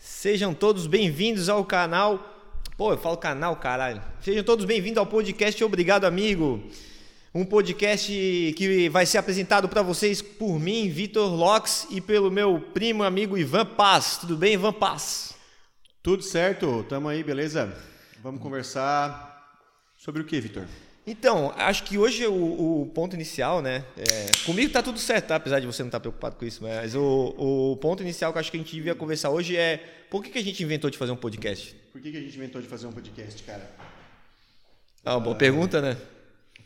Sejam todos bem-vindos ao canal. Pô, eu falo canal, caralho. Sejam todos bem-vindos ao podcast Obrigado Amigo. Um podcast que vai ser apresentado para vocês por mim, Vitor Locks, e pelo meu primo amigo Ivan Paz. Tudo bem, Ivan Paz? Tudo certo, tamo aí, beleza? Vamos conversar sobre o que, Vitor? Então, acho que hoje o, o ponto inicial, né? É, comigo tá tudo certo, tá? apesar de você não estar tá preocupado com isso, mas o, o ponto inicial que eu acho que a gente devia conversar hoje é por que, que a gente inventou de fazer um podcast? Por que, que a gente inventou de fazer um podcast, cara? Ah, uma boa pergunta, né?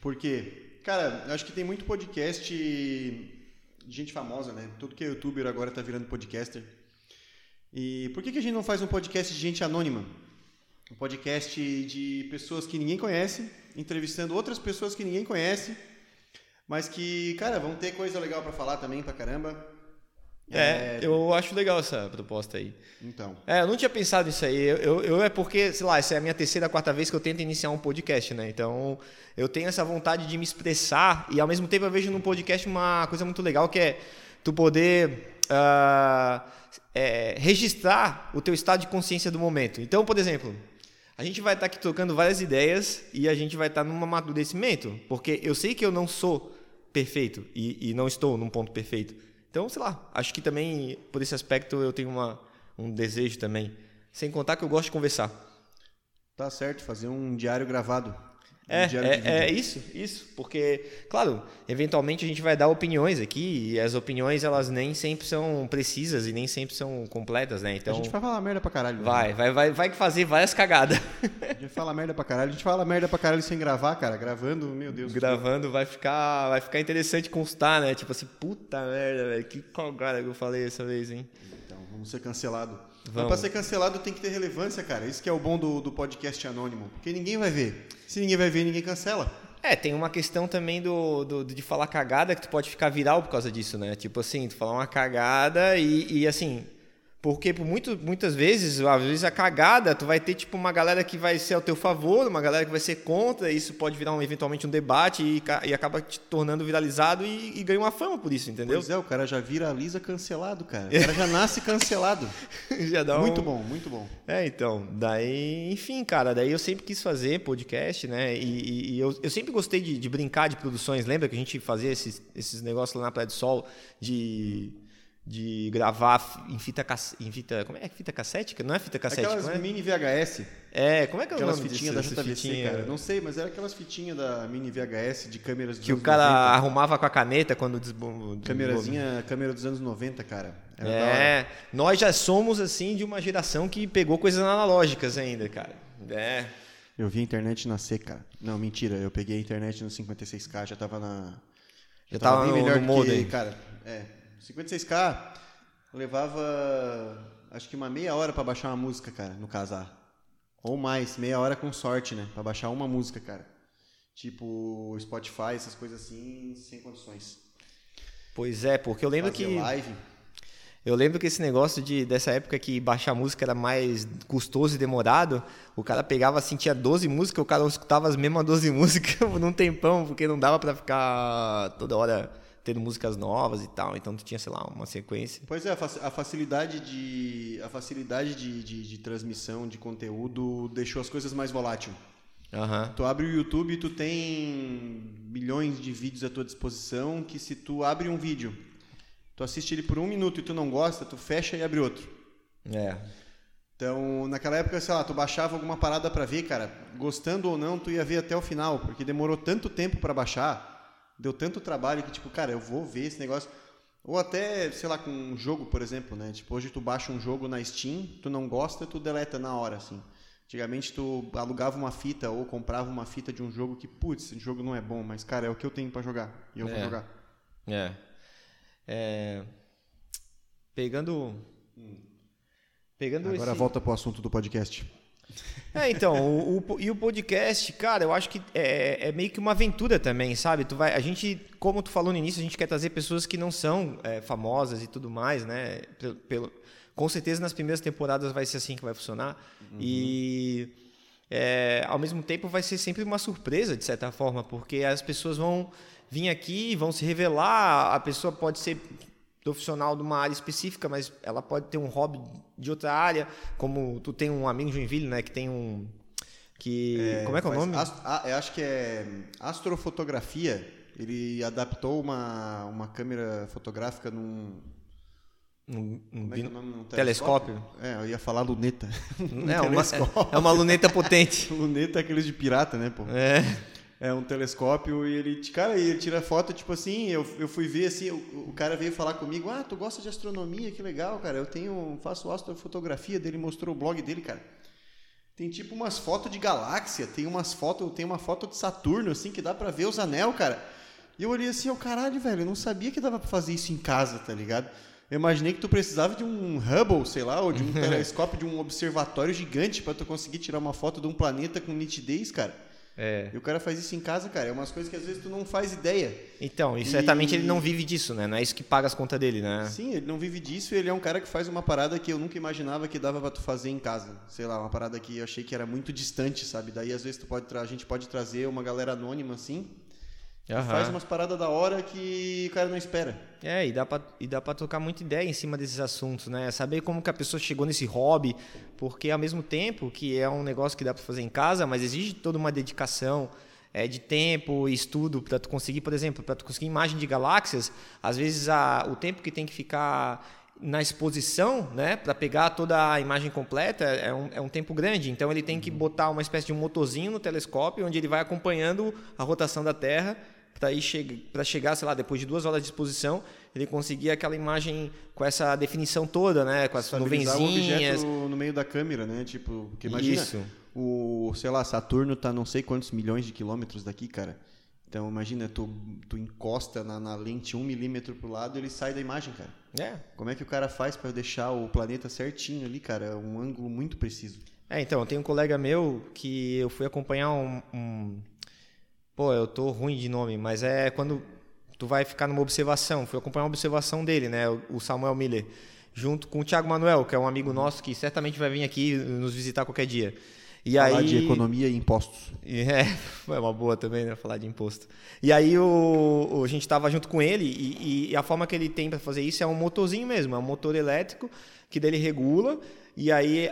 Por quê? Cara, acho que tem muito podcast de gente famosa, né? Tudo que é youtuber agora tá virando podcaster. E por que, que a gente não faz um podcast de gente anônima? Um podcast de pessoas que ninguém conhece, entrevistando outras pessoas que ninguém conhece, mas que, cara, vão ter coisa legal para falar também pra caramba. É, é, eu acho legal essa proposta aí. Então. É, eu não tinha pensado nisso aí. Eu, eu, eu, é porque, sei lá, essa é a minha terceira, quarta vez que eu tento iniciar um podcast, né? Então, eu tenho essa vontade de me expressar e, ao mesmo tempo, eu vejo no podcast uma coisa muito legal que é tu poder uh, é, registrar o teu estado de consciência do momento. Então, por exemplo, a gente vai estar aqui trocando várias ideias e a gente vai estar num amadurecimento, porque eu sei que eu não sou perfeito e, e não estou num ponto perfeito. Então, sei lá, acho que também por esse aspecto eu tenho uma, um desejo também. Sem contar que eu gosto de conversar. Tá certo, fazer um diário gravado. É, é, é, isso, isso. Porque, claro, eventualmente a gente vai dar opiniões aqui e as opiniões elas nem sempre são precisas e nem sempre são completas, né? Então, a gente vai falar merda pra caralho. Né? Vai, vai, vai, vai fazer várias cagadas. A gente fala merda pra caralho. A gente fala merda pra caralho sem gravar, cara. Gravando, meu Deus. Gravando vai ficar, vai ficar interessante constar, né? Tipo assim, puta merda, velho. Que cagada que eu falei essa vez, hein? Então, vamos ser cancelados. Mas pra ser cancelado tem que ter relevância, cara. Isso que é o bom do, do podcast anônimo. Porque ninguém vai ver. Se ninguém vai ver, ninguém cancela. É, tem uma questão também do, do, de falar cagada que tu pode ficar viral por causa disso, né? Tipo assim, tu falar uma cagada e, e assim, porque por muito, muitas vezes, às vezes a cagada, tu vai ter tipo uma galera que vai ser ao teu favor, uma galera que vai ser contra, e isso pode virar um, eventualmente um debate e, e acaba te tornando viralizado e, e, ganha uma fama por isso, entendeu? Pois é, o cara já viraliza cancelado, cara. O cara já nasce cancelado. já dá muito um... bom, muito bom. É, então, daí, enfim, cara, daí eu sempre quis fazer podcast, né? E, e eu, eu sempre gostei de, de, brincar de produções. Lembra que a gente fazia esses, esses negócios lá na Praia do Sol de de gravar em fita, em fita como é fita cassete? Não é fita cassete, aquelas é? mini VHS. É, como é que é o aquelas nome fitinhas da JVC, fitinha? cara? Não sei, mas era aquelas fitinhas da mini VHS de câmeras dos que o cara 90. arrumava com a caneta quando desbom... Câmerazinha, câmera dos anos 90, cara. Era é, nós já somos assim de uma geração que pegou coisas analógicas ainda, cara. É. Eu vi a internet nascer, cara. Não, mentira, eu peguei a internet no 56K, já tava na já, já tava, tava bem no, melhor no modem. cara. É, 56k, levava acho que uma meia hora para baixar uma música, cara, no casar. Ou mais, meia hora com sorte, né? Para baixar uma música, cara. Tipo Spotify, essas coisas assim, sem condições. Pois é, porque eu lembro Fazer que. live. Eu lembro que esse negócio de, dessa época que baixar música era mais custoso e demorado, o cara pegava assim, tinha 12 músicas, o cara escutava as mesmas 12 músicas num tempão, porque não dava para ficar toda hora tendo músicas novas e tal. Então tu tinha, sei lá, uma sequência. Pois é, a facilidade de, a facilidade de, de, de transmissão de conteúdo deixou as coisas mais voláteis. Uhum. Tu abre o YouTube e tu tem milhões de vídeos à tua disposição que se tu abre um vídeo, tu assiste ele por um minuto e tu não gosta, tu fecha e abre outro. É. Então, naquela época, sei lá, tu baixava alguma parada para ver, cara, gostando ou não, tu ia ver até o final, porque demorou tanto tempo para baixar deu tanto trabalho que, tipo, cara, eu vou ver esse negócio. Ou até, sei lá, com um jogo, por exemplo, né? Tipo, hoje tu baixa um jogo na Steam, tu não gosta, tu deleta na hora, assim. Antigamente tu alugava uma fita ou comprava uma fita de um jogo que, putz, esse jogo não é bom, mas, cara, é o que eu tenho para jogar. E eu é. vou jogar. É. é... Pegando. Hum. Pegando Agora esse... volta pro assunto do podcast. É, então, o, o, e o podcast, cara, eu acho que é, é, meio que uma aventura também, sabe? Tu vai, a gente, como tu falou no início, a gente quer trazer pessoas que não são é, famosas e tudo mais, né? Pelo, pelo, com certeza nas primeiras temporadas vai ser assim que vai funcionar. Uhum. E é, ao mesmo tempo vai ser sempre uma surpresa, de certa forma, porque as pessoas vão vir aqui, vão se revelar, a pessoa pode ser profissional de uma área específica, mas ela pode ter um hobby de outra área, como tu tem um amigo de Joinville, né, que tem um que como é que é o nome? Ast, ah, eu acho que é astrofotografia. Ele adaptou uma, uma câmera fotográfica num Um, um é é nome? Num telescópio. É, eu ia falar luneta. Um É uma, telescópio. é uma luneta potente. luneta é aqueles de pirata, né, pô? É. É um telescópio e ele, cara, ele tira foto, tipo assim, eu, eu fui ver assim, o, o cara veio falar comigo, ah, tu gosta de astronomia, que legal, cara, eu tenho, faço astrofotografia dele, mostrou o blog dele, cara. Tem tipo umas fotos de galáxia, tem umas fotos, tem uma foto de Saturno, assim, que dá pra ver os anel, cara. E eu olhei assim, ó, caralho, velho, eu não sabia que dava pra fazer isso em casa, tá ligado? Eu imaginei que tu precisava de um Hubble, sei lá, ou de um telescópio, de um observatório gigante pra tu conseguir tirar uma foto de um planeta com nitidez, cara. É. E o cara faz isso em casa, cara. É umas coisas que às vezes tu não faz ideia. Então, e E- certamente ele não vive disso, né? Não é isso que paga as contas dele, né? Sim, ele não vive disso e ele é um cara que faz uma parada que eu nunca imaginava que dava pra tu fazer em casa. Sei lá, uma parada que eu achei que era muito distante, sabe? Daí às vezes tu pode a gente pode trazer uma galera anônima assim, Aham. faz umas paradas da hora que o cara não espera. É, e dá, pra, e dá pra trocar muita ideia em cima desses assuntos, né? Saber como que a pessoa chegou nesse hobby, porque ao mesmo tempo que é um negócio que dá pra fazer em casa, mas exige toda uma dedicação é, de tempo e estudo para tu conseguir, por exemplo, para tu conseguir imagem de galáxias, às vezes a, o tempo que tem que ficar na exposição, né, para pegar toda a imagem completa, é um, é um tempo grande. Então ele tem que botar uma espécie de um motorzinho no telescópio, onde ele vai acompanhando a rotação da Terra para che para chegar, sei lá, depois de duas horas de exposição, ele conseguir aquela imagem com essa definição toda, né, com as Estabilizar o nuvenzinhas. objeto no meio da câmera, né? Tipo, porque imagina, Isso. o, sei lá, Saturno tá não sei quantos milhões de quilômetros daqui, cara. Então imagina, tu, tu encosta na, na lente um milímetro pro lado e ele sai da imagem, cara. É. Como é que o cara faz pra deixar o planeta certinho ali, cara? É um ângulo muito preciso. É, então, eu tenho um colega meu que eu fui acompanhar um, um- Pô, eu tô ruim de nome, mas é quando tu vai ficar numa observação. Fui acompanhar uma observação dele, né? o- Samuel Miller. Junto com o Thiago Manuel, que é um amigo nosso que certamente vai vir aqui nos visitar qualquer dia. E Falar aí... de economia e impostos. É, é uma boa também, né? Falar de imposto. E aí o, o- a gente tava junto com ele e, e a forma que ele tem para fazer isso é um motorzinho mesmo, é um motor elétrico que dele regula e aí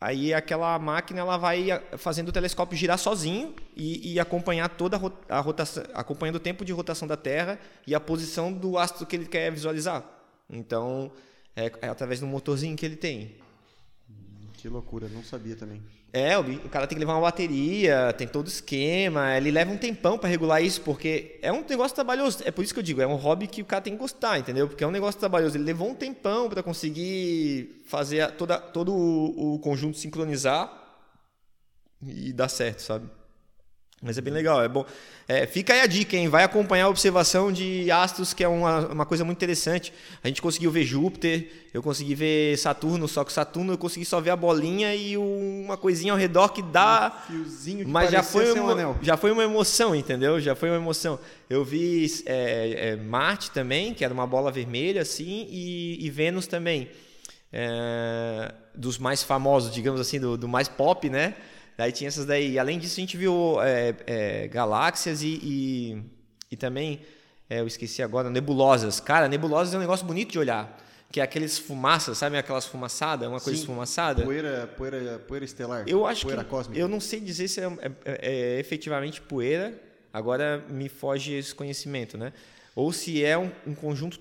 aí aquela máquina ela vai fazendo o telescópio girar sozinho e, e acompanhar toda a ro- a rotação, acompanhando o tempo de rotação da Terra e a posição do astro que ele quer visualizar. Então é, é através do motorzinho que ele tem. Que loucura, não sabia também. É, o, cara tem que levar uma bateria, tem todo esquema, ele leva um tempão para regular isso, porque é um negócio trabalhoso. É por isso que eu digo, é um hobby que o cara tem que gostar, entendeu? Porque é um negócio trabalhoso. Ele levou um tempão para conseguir fazer toda, todo o, o conjunto sincronizar e dar certo, sabe? Mas é bem legal, é bom. É, fica aí a dica, hein? Vai acompanhar a observação de astros, que é uma, uma coisa muito interessante. A gente conseguiu ver Júpiter, eu consegui ver Saturno, só que Saturno eu consegui só ver a bolinha e um- uma coisinha ao redor que dá. Fiozinho que Mas já foi, um uma, anel. já foi uma emoção, entendeu? Já foi uma emoção. Eu vi é, é, Marte também, que era uma bola vermelha, assim, e, e Vênus também. É, dos mais famosos, digamos assim, do, do mais pop, né? Daí tinha essas daí. E, além disso, a gente viu é, é, galáxias e, e, e também, é, eu esqueci agora, nebulosas. Cara, nebulosas é um negócio bonito de olhar. Que é aqueles fumaças, sabe aquelas fumaçadas? Uma coisa Sim, esfumaçada. Poeira, poeira, poeira estelar. Eu acho poeira que. cósmica. Eu não sei dizer se é, é- é efetivamente poeira, agora me foge esse conhecimento, né? Ou se é um, um conjunto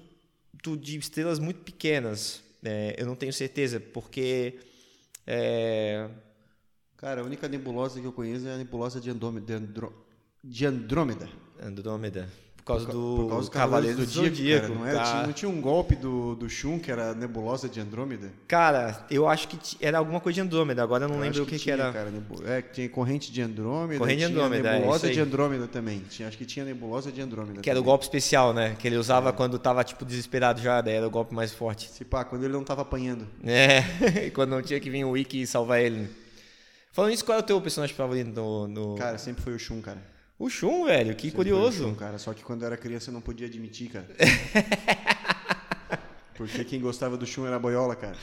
de estrelas muito pequenas. É, eu não tenho certeza, porque. é, Cara, a única nebulosa que eu conheço é a nebulosa de Andrômeda. De, Andro... de Andrômeda. Andrômeda. Por causa Por do, por causa do Cavaleiro do Zodíaco. cara, não, era? tá? Tinha, não tinha um golpe do, do Shun que era a nebulosa de Andrômeda? Cara, eu acho que era alguma coisa de Andrômeda, agora eu não Eu lembro o que, que tinha, era. Cara, nebu- É, que tinha corrente de Andrômeda. Corrente de Andrômeda, é, nebulosa aí. de Andrômeda também. Tinha, acho que tinha nebulosa de Andrômeda. Que era o também. golpe especial, né? Que ele usava quando tava, tipo, desesperado já, daí era o golpe mais forte. Se pá, quando ele não tava apanhando. É, quando não tinha que vir o Wiki e salvar ele. Falando isso, qual é o teu personagem favorito no. no... Cara, sempre foi o Shun, cara. o Shun, velho, que Sempre foi o curioso. Shun, cara. Só que quando eu era criança eu não podia admitir, cara. Porque quem gostava do Shun era a boiola, cara.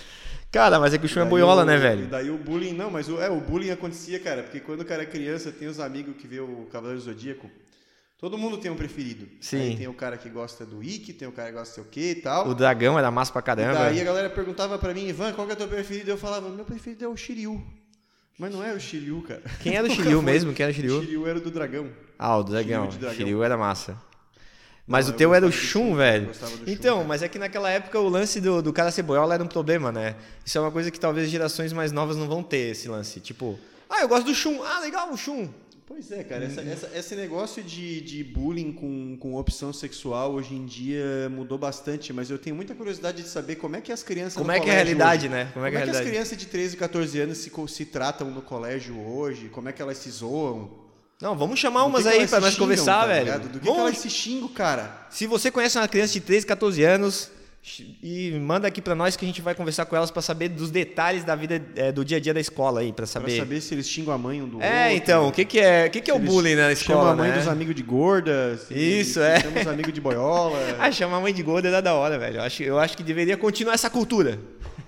Cara, mas é que o Shun é boiola, o- né, E velho? daí o bullying, não, mas o, é, o bullying acontecia, cara, porque quando o cara é criança, tem os amigos que vê o Cavaleiro Zodíaco, Todo mundo tem um preferido. Sim. Aí tem o cara que gosta do Ikki, tem o cara que gosta do sei o que e tal. O dragão era massa pra E caramba. daí a galera perguntava pra mim, Ivan, qual que é o teu preferido? Eu falava, meu preferido é o Shiryu. Mas não é o Shiryu, cara. Quem era o Nunca Shiryu mesmo? Quem era o O Shiryu? Shiryu era o do dragão. Ah, o dragão. Shiryu dragão. Shiryu era massa. Mas Não, o eu teu era o do Shun, Shun, velho. eu gostava do Shun, Então, cara. mas é que naquela época o lance do, do cara ser boiola era um problema, né? Isso é uma coisa que talvez gerações mais novas não vão ter, esse lance. Tipo, ah, eu gosto do Shun. Ah, legal, o Shun. Pois é, cara, essa- essa- esse negócio de, de bullying com, com opção sexual hoje em dia mudou bastante, mas eu tenho muita curiosidade de saber como é que as crianças Como é que é a realidade, hoje- né? Como Como é é que é a que as crianças de 13, 14 anos se, se tratam no colégio hoje? Como é que elas se zoam? Não, vamos chamar umas que que aí se nós xingam, conversar, tá velho. Do que, que Vamos- elas se xingam, cara? Se você conhece uma criança de 13, 14 anos e manda aqui pra nós que a gente vai conversar com elas pra saber dos detalhes da vida é, do dia a dia da escola aí, pra Pra saber. saber se eles xingam a mãe um do outro. É, então, o que que é, o que que é o bullying na eles escola, Chama a mãe né? dos amigos de gorda. se- Isso, se é. Chama os amigos de boiola. Ah, chamar a mãe de gorda era da hora, velho. Eu acho, eu acho que deveria continuar essa cultura.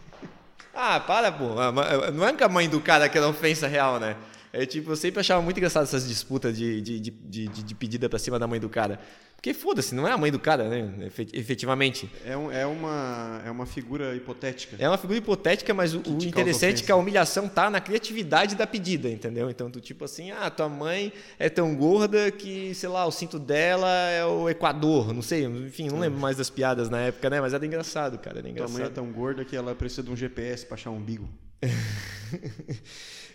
Ah, para, pô. A ma- Não é que a mãe do cara que era ofensa real, né? É tipo, eu sempre achava muito engraçado essas disputas de, de, de, de, de pedida pra cima da mãe do cara. Porque foda-se, não é a mãe do cara, né? Efe- Efetivamente. É, um- é uma, é uma figura hipotética. É uma figura hipotética, mas o, o interessante é que a humilhação tá na criatividade da pedida, entendeu? Então, tu tipo assim, ah, tua mãe é tão gorda que, sei lá, o cinto dela é o Equador, não sei, enfim, não lembro mais das piadas na época, né? Mas era engraçado, cara, era Tua engraçado. mãe é tão gorda que ela precisa de um GPS pra achar um umbigo.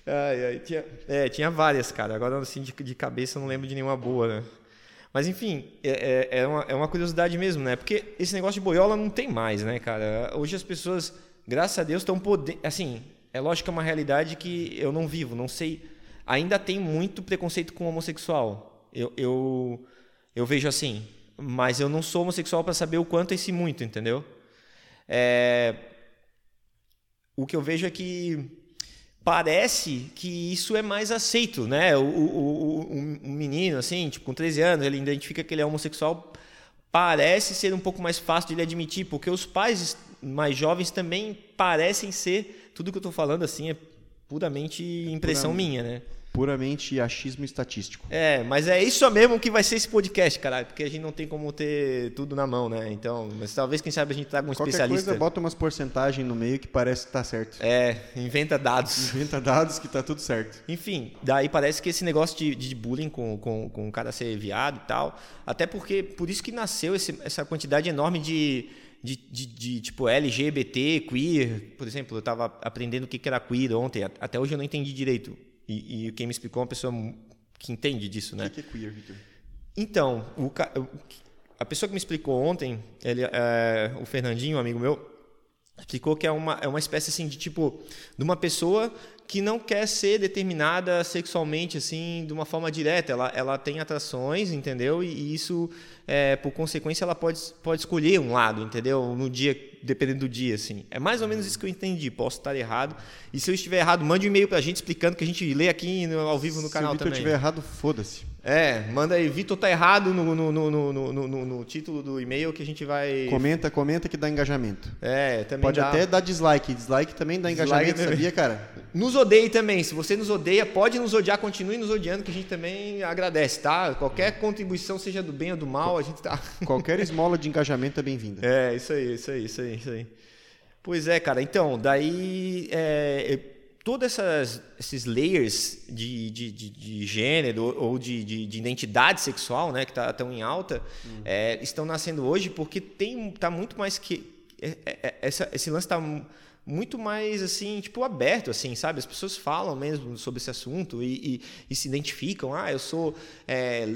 Ai, ai, tinha, é, tinha várias, cara. Agora, assim, de, de cabeça, eu não lembro de nenhuma boa, né? Mas, enfim, é, é, é uma, é uma curiosidade mesmo, né? Porque esse negócio de boiola não tem mais, né, cara? Hoje as pessoas, graças a Deus, estão podendo... Assim, é lógico que é uma realidade que eu não vivo, não sei... Ainda tem muito preconceito com homossexual. Eu, eu, eu vejo assim. Mas eu não sou homossexual para saber o quanto é esse muito, entendeu? É, o que eu vejo é que parece que isso é mais aceito, né? O, o, o, menino, assim, tipo, com 13 anos, ele identifica que ele é homossexual, parece ser um pouco mais fácil de ele admitir, porque os pais mais jovens também parecem ser, tudo que eu tô falando, assim, é puramente impressão Puramente. minha, né? Puramente achismo estatístico. É, mas é isso mesmo que vai ser esse podcast, caralho, porque a gente não tem como ter tudo na mão, né? Então, mas talvez, quem sabe, a gente traga um Qualquer especialista. coisa, bota umas porcentagens no meio que parece que tá certo. É, inventa dados. Inventa dados que tá tudo certo. Enfim, daí parece que esse negócio de, de bullying com, com, com o cara ser viado e tal, até porque por isso que nasceu esse- essa quantidade enorme de, de, de, de, tipo LGBT, queer, por exemplo, eu estava aprendendo o que era queer ontem, até hoje eu não entendi direito. E, e quem me explicou é uma pessoa que entende disso, né? O que é queer, Victor? Então, o- a pessoa que me explicou ontem, ele, é, o Fernandinho, um amigo meu, explicou que é uma, é uma espécie assim de tipo de uma pessoa que não quer ser determinada sexualmente assim de uma forma direta. Ela, ela tem atrações entendeu? E, isso é, por consequência ela pode, pode escolher um lado entendeu? No dia dependendo do dia assim. É mais ou menos isso que eu entendi. Posso estar errado. E se eu estiver errado mande um e-mail pra gente explicando que a gente lê aqui no- ao vivo no canal Se Victor também. tiver errado, foda-se. É, manda aí, Vitor tá errado no, no, no, no, título do e-mail que a gente vai. Comenta, comenta que dá engajamento. É, também Pode dá. até dar dislike. Dislike também dá Dislike engajamento, também. sabia, cara? Nos odeie também. Se você nos odeia, pode nos odiar, continue nos odiando, que a gente também agradece, tá? Qualquer contribuição, seja do bem ou do mal, a gente tá. Qualquer esmola de engajamento é bem-vinda. É, isso aí, isso aí, isso aí, isso aí. Pois é, cara. Então, daí. É, todos esses layers de, de, de, de gênero ou de, de, de identidade sexual, né, que tá, tão em alta, é, estão nascendo hoje porque tem tá muito mais que é, é, é, essa, esse lance está muito mais assim tipo aberto assim sabe? As pessoas falam mesmo sobre esse assunto e, e, e se identificam. Ah eu sou é,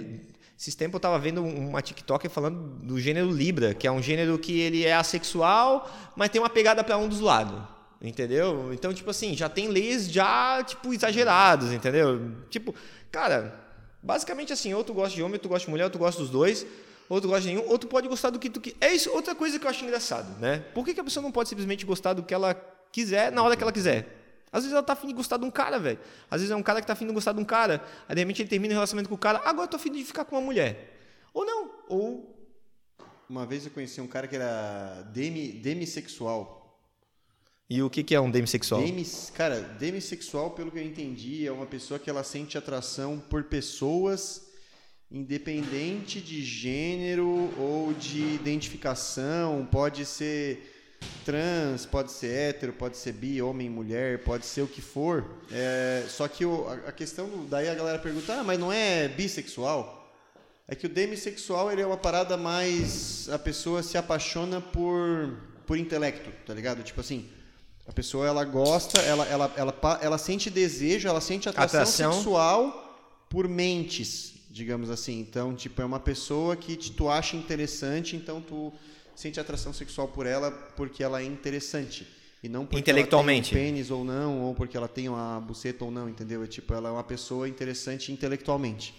esses tempos eu estava vendo uma TikToker falando do gênero Libra, que é um gênero que ele é assexual, mas tem uma pegada para um dos lados. Entendeu? Então, tipo assim, já tem leis já, tipo, exagerados, entendeu? Tipo, cara, basicamente assim, ou tu gosta de homem, ou tu gosta de mulher, ou tu gosta dos dois, ou tu gosta de nenhum, ou tu pode gostar do que tu quiser. É isso, outra coisa que eu acho engraçado, né? Por que, que a pessoa não pode simplesmente gostar do que ela quiser na hora que ela quiser? Às vezes ela tá afim de gostar de um cara, velho. Às vezes é um cara que tá afim de gostar de um cara, aí de repente ele termina o relacionamento com o cara, agora eu tô afim de ficar com uma mulher. Ou não, ou Uma vez eu conheci um cara que era demi, demissexual. E o que, que é um demissexual? Demis, cara, demissexual, pelo que eu entendi, é uma pessoa que ela sente atração por pessoas independente de gênero ou de identificação, pode ser trans, pode ser hétero, pode ser bi, homem, mulher, pode ser o que for. É, só que o, a, questão, daí a galera pergunta, ah, mas não é bissexual? É que o demissexual ele é uma parada mais a pessoa se apaixona por por intelecto, tá ligado? Tipo assim, a pessoa ela gosta, ela ela ela, ela, sente desejo, ela sente atração, atração, sexual por mentes, digamos assim. Então, tipo, é uma pessoa que tu acha interessante, então tu sente atração sexual por ela porque ela é interessante. E não porque intelectualmente. ela tem um pênis ou não, ou porque ela tem uma buceta ou não, entendeu? É tipo, ela é uma pessoa interessante intelectualmente.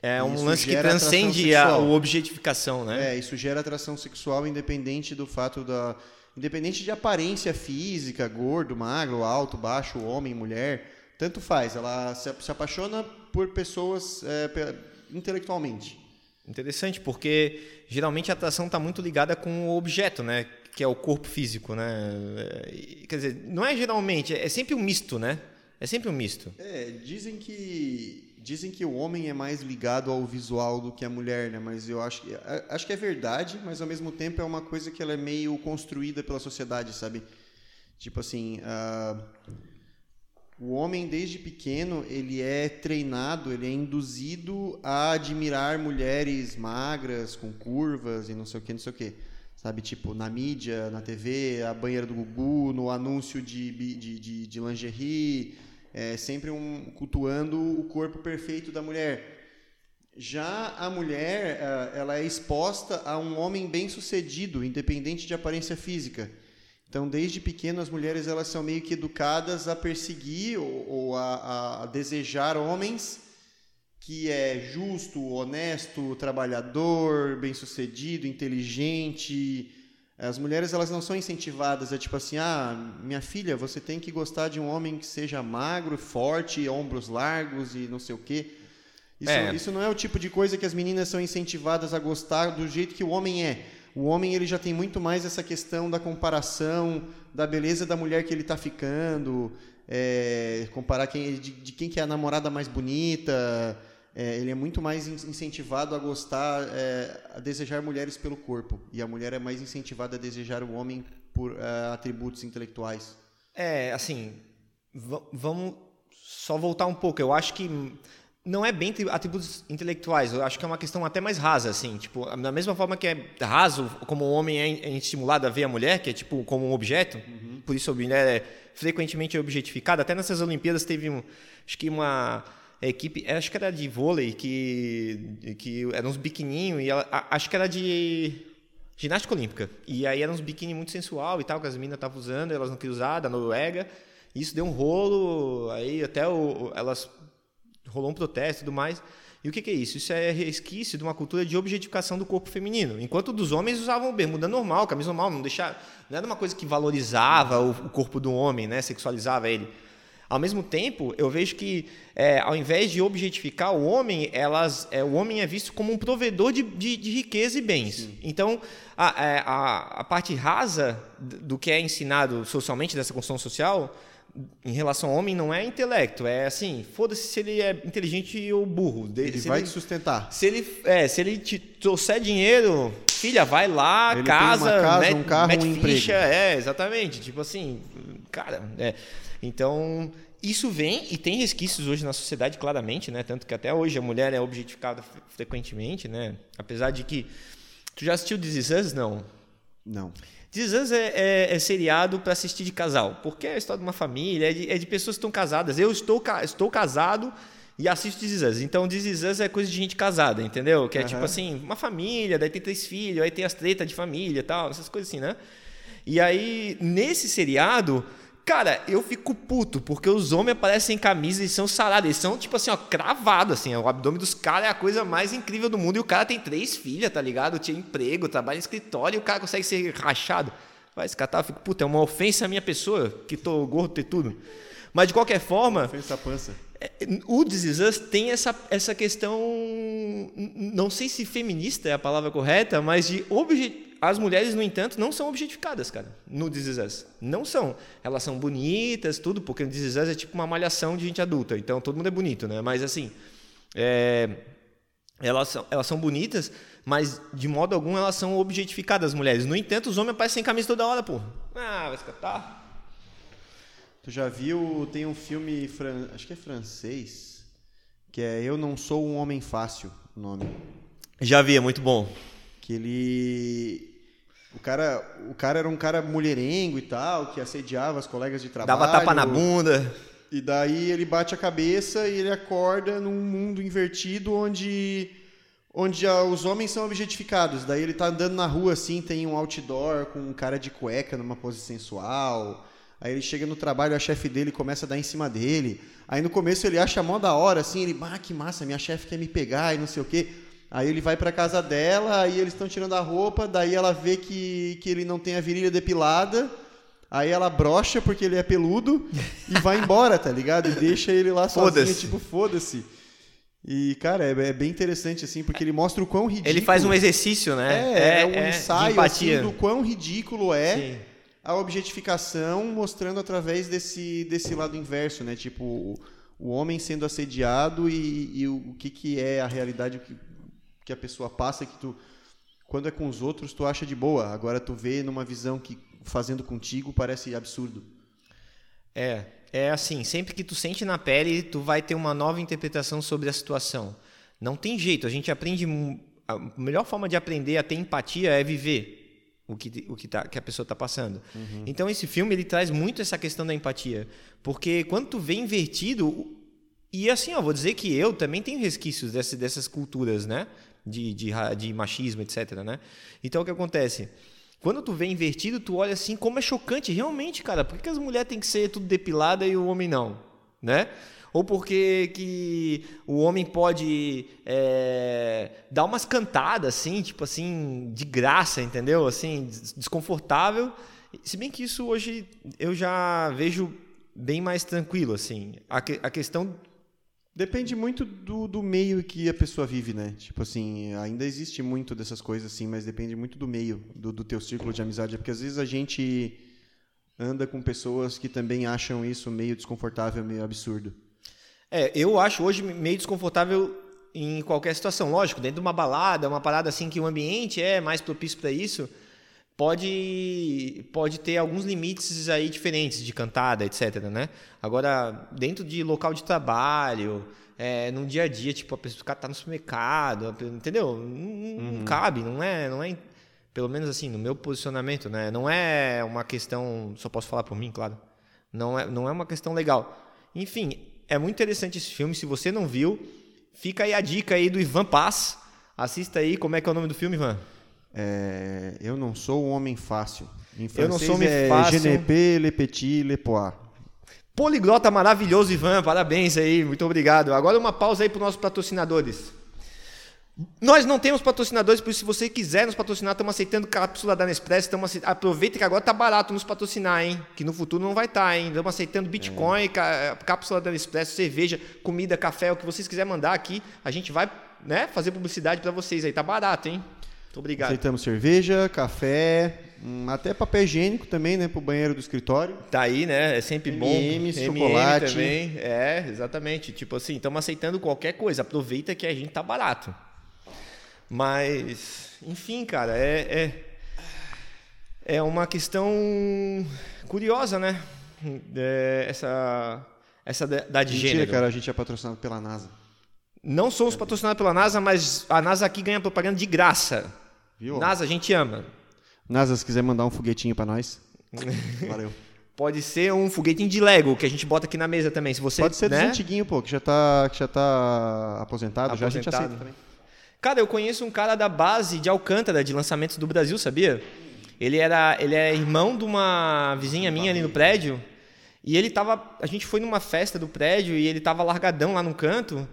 É um lance que transcende a, objetificação, né? É, isso gera atração sexual independente do fato da. Independente de aparência física, gordo, magro, alto, baixo, homem, mulher, tanto faz. Ela se, se apaixona por pessoas é, intelectualmente. Interessante, porque geralmente a atração está muito ligada com o objeto, né? Que é o corpo físico, né? Quer dizer, não é geralmente, é sempre um misto, né? É sempre um misto. É, dizem que dizem que o homem é mais ligado ao visual do que a mulher, né? Mas eu acho que acho que é verdade, mas ao mesmo tempo é uma coisa que ela é meio construída pela sociedade, sabe? Tipo assim, uh, o homem desde pequeno ele é treinado, ele é induzido a admirar mulheres magras com curvas e não sei o que, não sei o que. Sabe, tipo, na mídia, na TV, a banheira do Gugu, no anúncio de, de, de, de lingerie, é sempre um, cultuando o corpo perfeito da mulher. Já a mulher, é, ela é exposta a um homem bem-sucedido, independente de aparência física. Então, desde pequeno, as mulheres elas são meio que educadas a perseguir ou, ou a, a, desejar homens que é justo, honesto, trabalhador, bem-sucedido, inteligente, as mulheres elas não são incentivadas a tipo assim, ah, minha filha, você tem que gostar de um homem que seja magro, forte, ombros largos e não sei o quê. Isso, é. isso não é o tipo de coisa que as meninas são incentivadas a gostar do jeito que o homem é. O homem ele já tem muito mais essa questão da comparação da beleza da mulher que ele está ficando, é, comparar quem, de, de, quem que é a namorada mais bonita, é, ele é muito mais incentivado a gostar, é, a desejar mulheres pelo corpo. E a mulher é mais incentivada a desejar o homem por é, atributos intelectuais. É, assim, vamos só voltar um pouco. Eu acho que não é bem atributos intelectuais, eu acho que é uma questão até mais rasa, assim, tipo, da mesma forma que é raso como o homem é, é estimulado a ver a mulher, que é tipo como um objeto, uhum. por isso a mulher é frequentemente objetificada, até nessas Olimpíadas teve, um, acho que uma a equipe, acho que era de vôlei, que, que eram uns biquininhos, e ela, acho que era de ginástica olímpica. E aí eram uns biquíni muito sensual e tal, que as meninas estavam usando, elas não queriam usar, da Noruega. Isso deu um rolo, aí até o, elas rolou um protesto e tudo mais. E o que, que, é isso? Isso é resquício de uma cultura de objetificação do corpo feminino. Enquanto dos homens usavam bermuda normal, camisa normal, não deixava, não era uma coisa que valorizava o, o corpo do homem, né, sexualizava ele. Ao mesmo tempo, eu vejo que, é, ao invés de objetificar o homem, elas, é, o homem é visto como um provedor de, de, de riqueza e bens. Sim. Então, a, é, a, a, parte rasa do que é ensinado socialmente, dessa construção social, em relação ao homem, não é intelecto. É assim, foda-se se ele é inteligente ou burro. Ele se vai ele, te sustentar. Se ele, é, se ele te trouxer dinheiro, filha, vai lá, ele casa, tem uma casa, um carro, um ficha, emprego. É, exatamente. Tipo assim, cara... É, então, isso vem e tem resquícios hoje na sociedade, claramente, né? Tanto que até hoje a mulher é objetificada frequentemente, né? Apesar de que. Tu já assistiu This Is Us? Não. Não. This Is Us é, é, é seriado para assistir de casal, porque é a história de uma família, é de, é de pessoas que estão casadas. Eu estou, estou casado e assisto This Is Us. Então, This Is Us é coisa de gente casada, entendeu? Que é uhum. tipo assim, uma família, daí tem três filhos, aí tem as tretas de família e tal, essas coisas assim, né? E aí, nesse seriado Cara, eu fico puto, porque os homens aparecem em camisa e são sarados. Eles são, tipo assim, ó, cravado, assim. O abdômen dos caras é a coisa mais incrível do mundo. E o cara tem três filhas, tá ligado? Tinha emprego, trabalha em escritório e o cara consegue ser rachado. Vai se catar, eu fico, puta, é uma ofensa à minha pessoa, que tô gordo e tudo. Mas, de qualquer forma... Ofensa à pança. É, o This tem essa, essa questão, não sei se feminista é a palavra correta, mas de obje, as mulheres, no entanto, não são objetificadas, cara, no This Is Us. Não são. Elas são bonitas, tudo, porque no This Is Us é tipo uma malhação de gente adulta. Então, todo mundo é bonito, né? Mas, assim, é... elas são, elas são bonitas, mas de modo algum elas são objetificadas, as mulheres. No entanto, os homens aparecem sem camisa toda hora, pô. Ah, vai escatar. Tu já viu, tem um filme, fran- acho que é francês, que é Eu Não Sou um Homem Fácil, o nome. Já vi, é muito bom. Que ele... O cara, o cara era um cara mulherengo e tal, que assediava as colegas de trabalho. Dava tapa na bunda. E daí ele bate a cabeça e ele acorda num mundo invertido onde onde os homens são objetificados. Daí ele tá andando na rua assim, tem um outdoor com um cara de cueca numa pose sensual. Aí ele chega no trabalho, a chefe dele começa a dar em cima dele. Aí no começo ele acha mó da hora assim, ele, ah, que massa, minha chefe quer me pegar e não sei o quê. Aí ele vai pra casa dela, aí eles estão tirando a roupa, daí ela vê que, que ele não tem a virilha depilada. Aí ela brocha porque ele é peludo e vai embora, tá ligado? E deixa ele lá sozinho, tipo, foda-se. E, cara, é, é bem interessante, assim, porque ele mostra o quão ridículo... Ele faz um exercício, né? É, é, um de ensaio, assim, do quão ridículo é Sim. a objetificação, mostrando através desse, desse lado inverso, né? Tipo, o, o homem sendo assediado e, e o, o que, que é a realidade que, que a pessoa passa, que tu... Quando é com os outros, tu acha de boa. Agora tu vê numa visão que fazendo contigo parece absurdo. É, é assim, sempre que tu sente na pele, tu vai ter uma nova interpretação sobre a situação. Não tem jeito, a gente aprende a melhor forma de aprender a ter empatia é viver o que o que, tá, que a pessoa está passando. Então esse filme ele traz muito essa questão da empatia, porque quando tu vê invertido e assim, ó, vou dizer que eu também tenho resquícios desse, dessas culturas, né? De, de, de machismo, etc, né? Então o que acontece? Quando tu vê invertido, tu olha assim, como é chocante, realmente, cara. Por que, que as mulheres têm que ser tudo depilada e o homem não? Né? Ou porque que o homem pode é, dar umas cantadas, assim, tipo assim, de graça, entendeu? Assim, des- desconfortável. Se bem que isso hoje eu já vejo bem mais tranquilo, assim. A, a questão Depende muito do, do meio que a pessoa vive, né? Tipo assim, ainda existe muito dessas coisas assim, mas depende muito do meio, do, do teu círculo de amizade. Porque às vezes a gente anda com pessoas que também acham isso meio desconfortável, meio absurdo. É, eu acho hoje meio desconfortável em qualquer situação. Lógico, dentro de uma balada, uma parada assim que o ambiente é mais propício para isso, pode pode ter alguns limites aí diferentes de cantada, etc, né? Agora, dentro de local de trabalho, é, no dia a dia, tipo, a pessoa tá no supermercado, entendeu? Não, não cabe, não é, não é pelo menos assim, no meu posicionamento, né? Não é uma questão, só posso falar por mim, claro. Não é, não é uma questão legal. Enfim, é muito interessante esse filme. Se você não viu, fica aí a dica aí do Ivan Paz. Assista aí. Como é que é o nome do filme, Ivan? É, eu não sou um homem fácil. Em Eu não francês sou homem é fácil. Peux le petit le pois. Poliglota maravilhoso, Ivan. Parabéns aí. Muito obrigado. Agora uma pausa aí para os nossos patrocinadores. Nós não temos patrocinadores, por isso se você quiser nos patrocinar, estamos aceitando cápsula da Nespresso, estamos aceit- aproveita que agora tá barato nos patrocinar, hein? Que no futuro não vai estar, hein? Estamos aceitando Bitcoin, cá- cápsula da Nespresso, cerveja, comida, café, o que vocês quiserem mandar aqui, a gente vai, né, fazer publicidade para vocês aí, tá barato, hein? Muito obrigado. Aceitamos cerveja, café, hum, até papel higiênico também, né? Pro banheiro do escritório. Tá aí, né? É sempre bom. M&M's, chocolate. também. É, exatamente. Tipo assim, estamos aceitando qualquer coisa. Aproveita que a gente tá barato. Mas, enfim, cara, é, é, é uma questão curiosa, né? É, essa, essa da, da de Mentira, gênero. cara, a gente é patrocinado pela NASA. Não somos patrocinados pela NASA, mas a NASA aqui ganha propaganda de graça. Viu? NASA, a gente ama. NASA, se quiser mandar um foguetinho pra nós. Valeu. Pode ser um foguetinho de Lego que a gente bota aqui na mesa também. Se você, Pode ser dos né? antiguinhos, pô, que já tá, que já tá aposentado, já a gente Aposentado. aceita também. Cara, eu conheço um cara da base de Alcântara, de lançamentos do Brasil, sabia? Ele era, ele é irmão de uma vizinha minha ali no prédio. E ele tava, a gente foi numa festa do prédio e ele tava largadão lá no canto.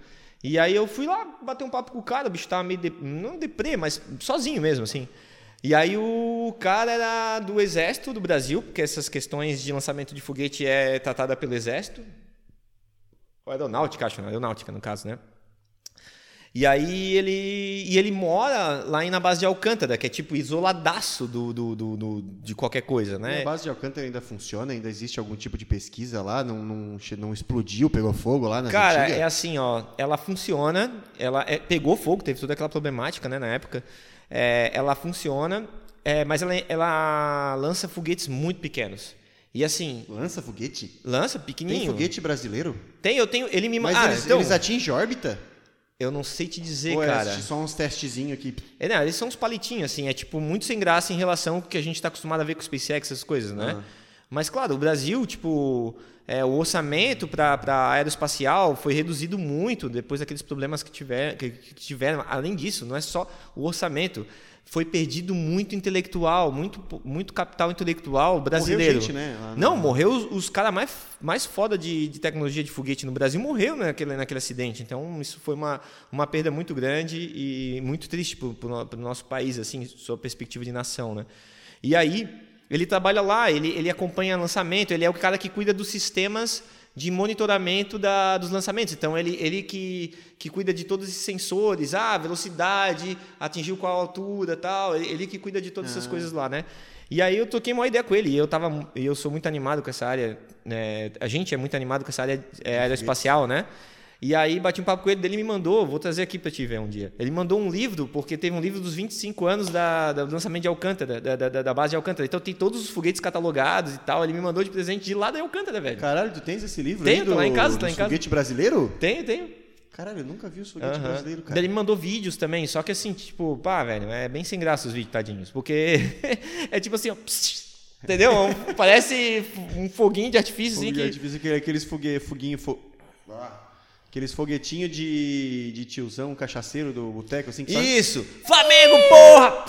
E aí eu fui lá bater um papo com o cara, o bicho tava meio de, não deprê, mas sozinho mesmo assim. E aí o cara era do exército do Brasil, porque essas questões de lançamento de foguete é tratada pelo exército. Ou aeronáutica, acho, né? aeronáutica no caso, né? E aí ele, e ele mora lá na base de Alcântara, que é tipo isoladaço do, do, do, do de qualquer coisa, né? A base de Alcântara ainda funciona? Ainda existe algum tipo de pesquisa lá? Não, não, não explodiu, pegou fogo lá na Cara, antigas? é assim, ó. Ela funciona, ela é, pegou fogo, teve toda aquela problemática, né, na época. É, ela funciona, é, mas ela, ela lança foguetes muito pequenos. E assim. Lança foguete? Lança, pequenininho. Tem foguete brasileiro? Tem, eu tenho. Ele me Mas ah, eles, então, eles atingem órbita? Eu não sei te dizer, Ou é cara. só uns testezinhos aqui? É, não, eles são uns palitinhos, assim. É tipo muito sem graça em relação ao que a gente está acostumado a ver com o SpaceX, essas coisas, né? Ah. Mas, claro, o Brasil, tipo. É, o orçamento para aeroespacial foi reduzido muito depois daqueles problemas que, tiver, que, que tiveram. Além disso, não é só o orçamento foi perdido muito intelectual, muito, muito capital intelectual brasileiro. Morreu gente, né? Lá Não, morreu os, os caras mais, mais foda de, de tecnologia de foguete no Brasil, morreu naquele, naquele acidente. Então, isso foi uma, uma perda muito grande e muito triste para o nosso país, assim, sua perspectiva de nação, né? E aí, ele trabalha lá, ele, ele acompanha lançamento, ele é o cara que cuida dos sistemas de monitoramento da, dos lançamentos. Então, ele, ele que, que cuida de todos esses sensores, ah, velocidade, atingiu qual altura tal, ele, ele que cuida de todas essas coisas lá, né? E aí eu toquei uma ideia com ele, e eu, tava, eu sou muito animado com essa área, né? a gente é muito animado com essa área é, aeroespacial, né? E aí bati um papo com ele, dele me mandou, vou trazer aqui para te ver um dia. Ele mandou um livro, porque teve um livro dos 25 anos da, do lançamento de Alcântara, da, da, da base de Alcântara. Então tem todos os foguetes catalogados e tal. Ele me mandou de presente de lá da Alcântara, velho. Caralho, tu tens esse livro Tenho, do, lá em casa, tá em casa. foguete brasileiro? Tenho, tenho. Caralho, eu nunca vi o foguete Aham. brasileiro, cara. Ele me mandou vídeos também, só que assim, tipo, pá, velho, é bem sem graça os vídeos, tadinhos. Porque é tipo assim, ó. pss, Entendeu? Parece um foguinho de artifício, assim, Fogo de que. artifício, aquele- aqueles fogue, foguinho... Fo... Ah, Aqueles foguetinhos de, de tiozão cachaceiro do boteco, assim, que sabe? Isso! Flamengo, porra!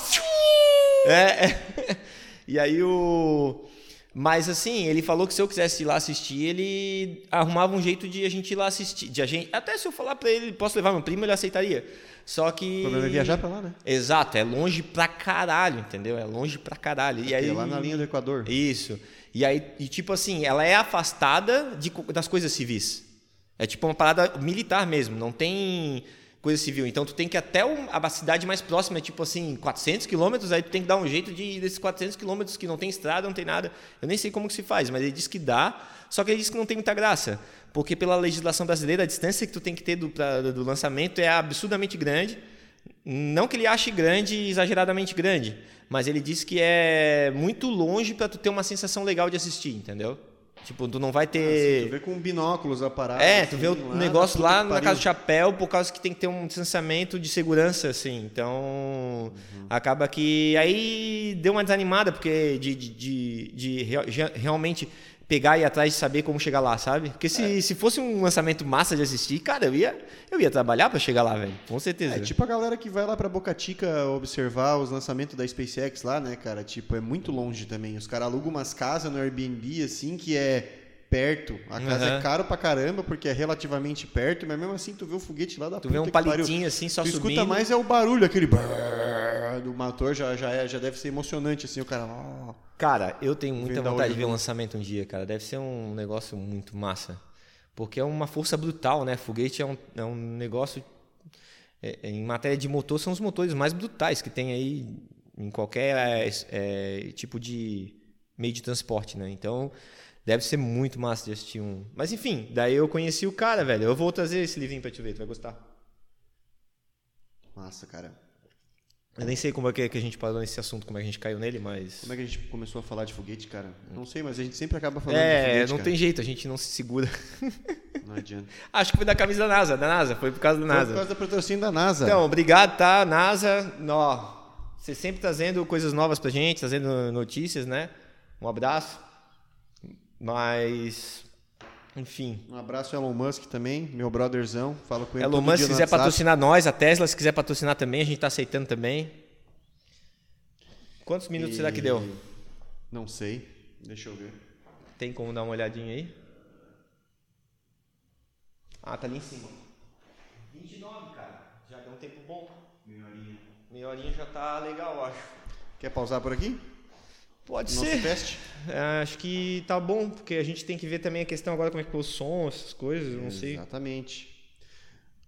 É, é. E aí o. Mas assim, ele falou que se eu quisesse ir lá assistir, ele arrumava um jeito de a gente ir lá assistir. De a gente... Até se eu falar pra ele, posso levar meu primo, ele aceitaria. Só que. O problema é viajar pra lá, né? Exato, é longe pra caralho, entendeu? É longe pra caralho. E aí... É lá na linha do Equador. Isso. E aí, e tipo assim, ela é afastada de das coisas civis. É tipo uma parada militar mesmo, não tem coisa civil. Então tu tem que ir até a cidade mais próxima, tipo assim, 400 quilômetros, aí tu tem que dar um jeito de desses 400 quilômetros que não tem estrada, não tem nada. Eu nem sei como que se faz, mas ele diz que dá, só que ele diz que não tem muita graça. Porque pela legislação brasileira, a distância que tu tem que ter do, pra- do lançamento é absurdamente grande. Não que ele ache grande, exageradamente grande, mas ele diz que é muito longe para tu ter uma sensação legal de assistir, entendeu? Tipo, tu não vai Assim, ter. tu vê com binóculos a parada. é, tu vê o assim, lá, negócio da puta lá na. Casa do Chapéu por causa que tem que ter um distanciamento de segurança, assim. Então, Uhum. acaba que. Aí deu uma desanimada, porque de, de, de, de realmente pegar e ir atrás de saber como chegar lá, sabe? Porque É. se, se fosse um lançamento massa de assistir, cara, eu ia, eu ia trabalhar para chegar lá, velho. Com certeza. É tipo a galera que vai lá pra Boca Chica observar os lançamentos da SpaceX lá, né, cara? Tipo, é muito longe também. Os caras alugam umas casas no Airbnb, assim, que é perto. A casa Aham. é caro pra caramba, porque é relativamente perto, mas mesmo assim tu vê o foguete lá da Tu vê um que pariu. palitinho assim, só tu subindo. escuta mais é o barulho, aquele brrr do motor, já, já, é, já deve ser emocionante, assim, o cara... ó. Cara, eu tenho muita vontade de ver um nu. lançamento um dia, cara. Deve ser um negócio muito massa. Porque é uma força brutal, né? Foguete é um, é um negócio. é- é, em matéria de motor, são os motores mais brutais que tem aí em qualquer é, é, tipo de meio de transporte, né? Então, deve ser muito massa de assistir um. Mas enfim, daí eu conheci o cara, velho. Eu vou trazer esse livrinho pra te ver, tu vai gostar. Massa, cara. Eu nem sei como é que a gente parou nesse assunto, como é que a gente caiu nele, mas. Como é que a gente começou a falar de foguete, cara? Não sei, mas a gente sempre acaba falando de É, foguete, não cara. tem jeito, a gente não se segura. Não adianta. Acho que foi da camisa da NASA, da NASA, foi por causa da Foi por NASA. causa da patrocínio da NASA. Então, obrigado, tá? NASA, ó, você sempre trazendo coisas novas pra gente, trazendo notícias, né? Um abraço. Mas, enfim. Um abraço Elon Musk também, meu brotherzão. Falo com ele Elon Musk, se quiser WhatsApp. patrocinar nós, a Tesla, se quiser patrocinar também, a gente tá aceitando também. Quantos minutos E- será que deu? Não sei. Deixa eu ver. Tem como dar uma olhadinha aí? Ah, tá ali em cima. 29, cara. Já deu um tempo bom. Meia horinha. Meia horinha já tá legal, eu acho. Quer pausar por aqui? Pode Nosso ser. teste? É, acho que tá bom, porque a gente tem que ver também a questão agora como é que ficou o som, essas coisas, eu não sei. Exatamente.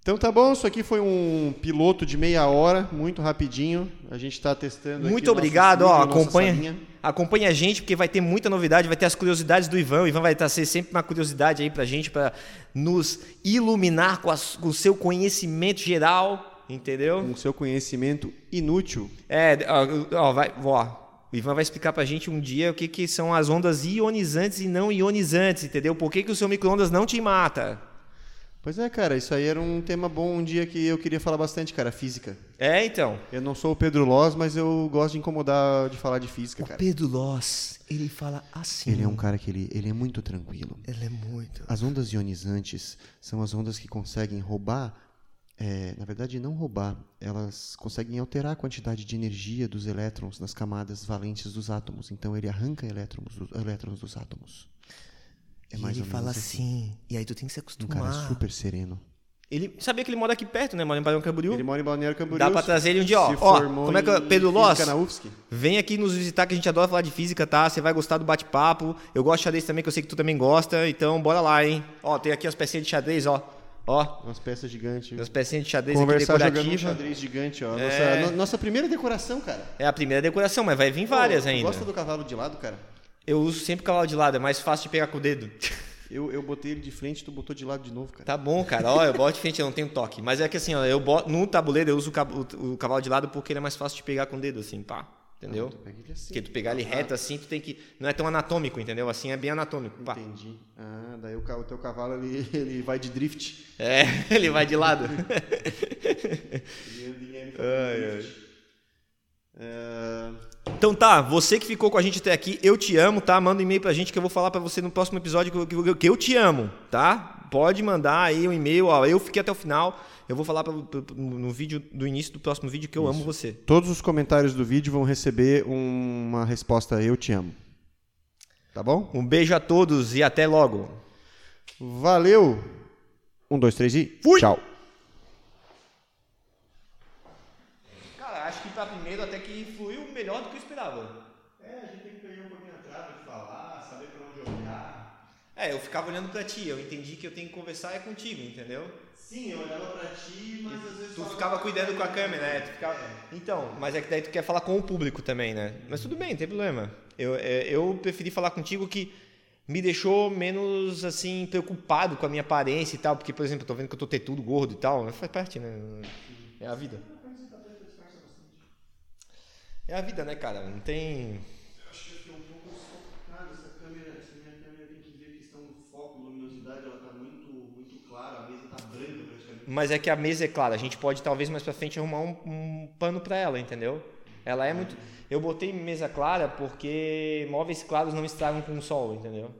Então tá bom, isso aqui foi um piloto de meia hora, muito rapidinho. A gente está testando. Muito obrigado, ó, acompanha, acompanha a gente porque vai ter muita novidade, vai ter as curiosidades do Ivan. O Ivan vai estar ser sempre uma curiosidade aí pra gente para nos iluminar com, as, com o seu conhecimento geral, entendeu? Com o seu conhecimento inútil. É, ó, ó vai, ó, o Ivan vai explicar pra gente um dia o que, que são as ondas ionizantes e não ionizantes, entendeu? Por que, que o seu micro-ondas não te mata? Pois é, cara, isso aí era um tema bom um dia que eu queria falar bastante, cara, física. É, então. Eu não sou o Pedro Loz, mas eu gosto de incomodar de falar de física, o cara. Pedro Loz, ele fala assim. Ele é um cara que ele, ele é muito tranquilo. Ele é muito. As ondas ionizantes são as ondas que conseguem roubar, é, na verdade não roubar, elas conseguem alterar a quantidade de energia dos elétrons nas camadas valentes dos átomos. Então ele arranca elétrons, elétrons dos átomos. É e ele fala assim. assim. E aí tu tem que se acostumar. Um cara super sereno. Ele sabia que ele mora aqui perto, né? Mora em Balneário Camboriú. Ele mora em Balneário Camboriú. Dá pra trazer ele um dia, ó. ó como é que Pedro Loss? Vem aqui nos visitar que a gente adora falar de física, tá? Você vai gostar do bate-papo. Eu gosto de xadrez também, que eu sei que tu também gosta. Então, bora lá, hein? Ó, tem aqui as pecinhas de xadrez, ó. Ó. Umas peças gigantes. As pecinhas de xadrez Conversar aqui decorativa. jogando um xadrez gigante, ó. É... Nossa, nossa primeira decoração, cara. É a primeira decoração, mas vai vir várias Pô, ainda. gosta do cavalo de lado, cara? Eu uso sempre cavalo de lado, é mais fácil de pegar com o dedo. Eu, eu botei ele de frente, tu botou de lado de novo, cara. Tá bom, cara. Ó, eu boto de frente, eu não tenho toque. Mas é que assim, ó, eu boto, no tabuleiro eu uso o, o, cavalo de lado porque ele é mais fácil de pegar com o dedo, assim, pá. Entendeu? Ah, tu assim. Porque tu pegar ele reto assim, tu tem que. Não é tão anatômico, entendeu? Assim é bem anatômico. Pá. Entendi. Ah, daí o, o teu cavalo ele, ele vai de drift. É, ele vai de lado. ai, ai. É... Então tá, você que ficou com a gente até aqui, eu te amo, tá? Manda um e-mail pra gente que eu vou falar pra você no próximo episódio que eu, que eu te amo, tá? Pode mandar aí um e-mail, ó, eu fiquei até o final, eu vou falar pra, no vídeo do início do próximo vídeo que eu Isso. amo você. Todos os comentários do vídeo vão receber uma resposta eu te amo. Tá bom? Um beijo a todos e até logo. Valeu! Um, dois, três e Fui. tchau. acho que para primeiro até que fluiu melhor do que eu esperava. É, a gente tem que pegar um pouquinho atrás de falar, saber para onde olhar. É, eu ficava olhando para ti, eu entendi que eu tenho que conversar é contigo, entendeu? Sim, eu olhava para ti, mas às vezes. Tu ficava cuidando com a câmera, né? Tu ficava... É. Então, mas é que daí tu quer falar com o público também, né? Mas tudo bem, não tem problema. Eu, é, eu preferi falar contigo que me deixou menos assim preocupado com a minha aparência e tal, porque por exemplo, eu tô vendo que eu tô tetudo, gordo e tal, faz parte, né? É a vida. É a vida, né, cara? Não tem. Eu acho que aqui é um pouco sofocado essa câmera. Essa minha câmera tem que ver questão do foco, luminosidade, ela tá muito, muito clara, a mesa tá branca praticamente. Mas é que a mesa é clara, a gente pode talvez mais pra frente arrumar um, um pano pra ela, entendeu? Ela é muito. Eu botei mesa clara porque móveis claros não estragam com o sol, entendeu?